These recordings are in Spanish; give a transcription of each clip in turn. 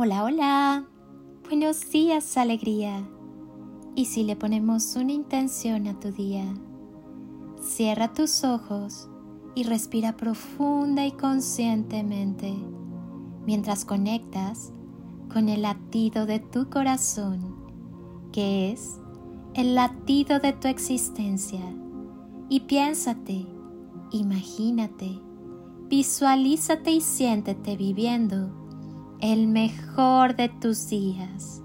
Hola, hola. Buenos días, alegría. ¿Y si le ponemos una intención a tu día? Cierra tus ojos y respira profunda y conscientemente mientras conectas con el latido de tu corazón, que es el latido de tu existencia. Y piénsate, imagínate, visualízate y siéntete viviendo el mejor de tus días.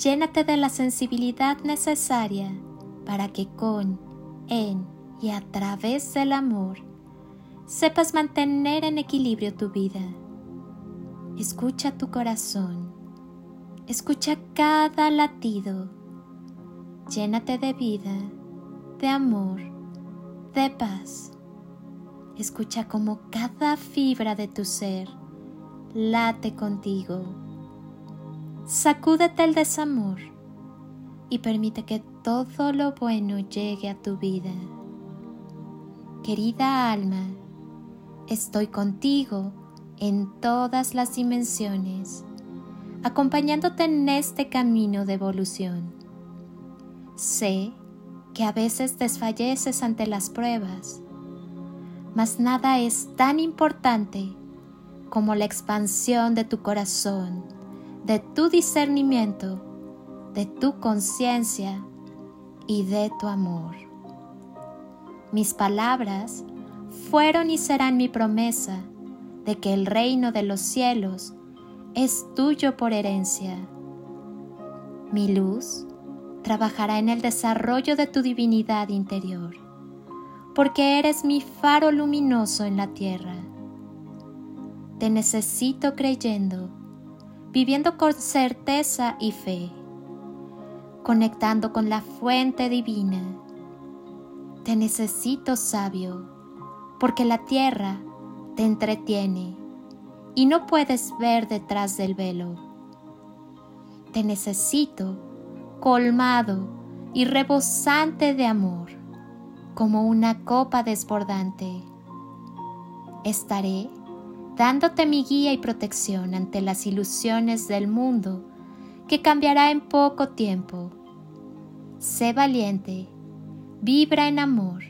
Llénate de la sensibilidad necesaria para que con, en y a través del amor sepas mantener en equilibrio tu vida. Escucha tu corazón, escucha cada latido, llénate de vida, de amor, de paz. Escucha como cada fibra de tu ser late contigo. Sacúdete el desamor y permite que todo lo bueno llegue a tu vida. Querida alma, estoy contigo en todas las dimensiones, acompañándote en este camino de evolución. Sé que a veces desfalleces ante las pruebas, mas nada es tan importante como la expansión de tu corazón, de tu discernimiento, de tu conciencia y de tu amor. Mis palabras fueron y serán mi promesa de que el reino de los cielos es tuyo por herencia. Mi luz trabajará en el desarrollo de tu divinidad interior, porque eres mi faro luminoso en la tierra te necesito creyendo, viviendo con certeza y fe, conectando con la fuente divina. Te necesito sabio, porque la tierra te entretiene y no puedes ver detrás del velo. Te necesito colmado y rebosante de amor, como una copa desbordante. Estaré dándote mi guía y protección ante las ilusiones del mundo que cambiará en poco tiempo. Sé valiente, vibra en amor.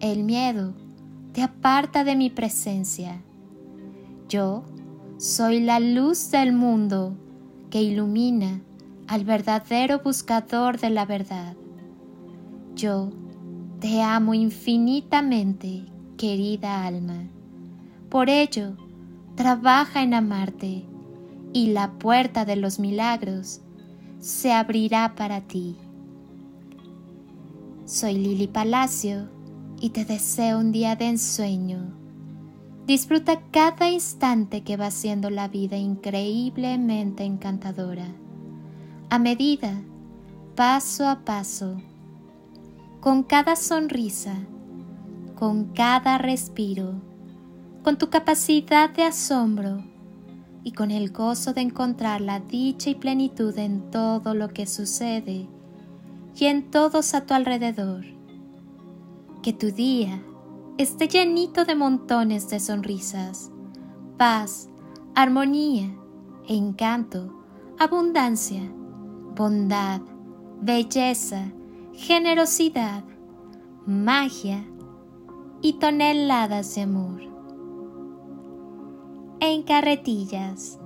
El miedo te aparta de mi presencia. Yo soy la luz del mundo que ilumina al verdadero buscador de la verdad. Yo te amo infinitamente, querida alma. Por ello, trabaja en amarte y la puerta de los milagros se abrirá para ti. Soy Lili Palacio y te deseo un día de ensueño. Disfruta cada instante que va siendo la vida increíblemente encantadora. A medida, paso a paso, con cada sonrisa, con cada respiro, con tu capacidad de asombro y con el gozo de encontrar la dicha y plenitud en todo lo que sucede y en todos a tu alrededor. Que tu día esté llenito de montones de sonrisas, paz, armonía, encanto, abundancia, bondad, belleza, generosidad, magia y toneladas de amor en carretillas.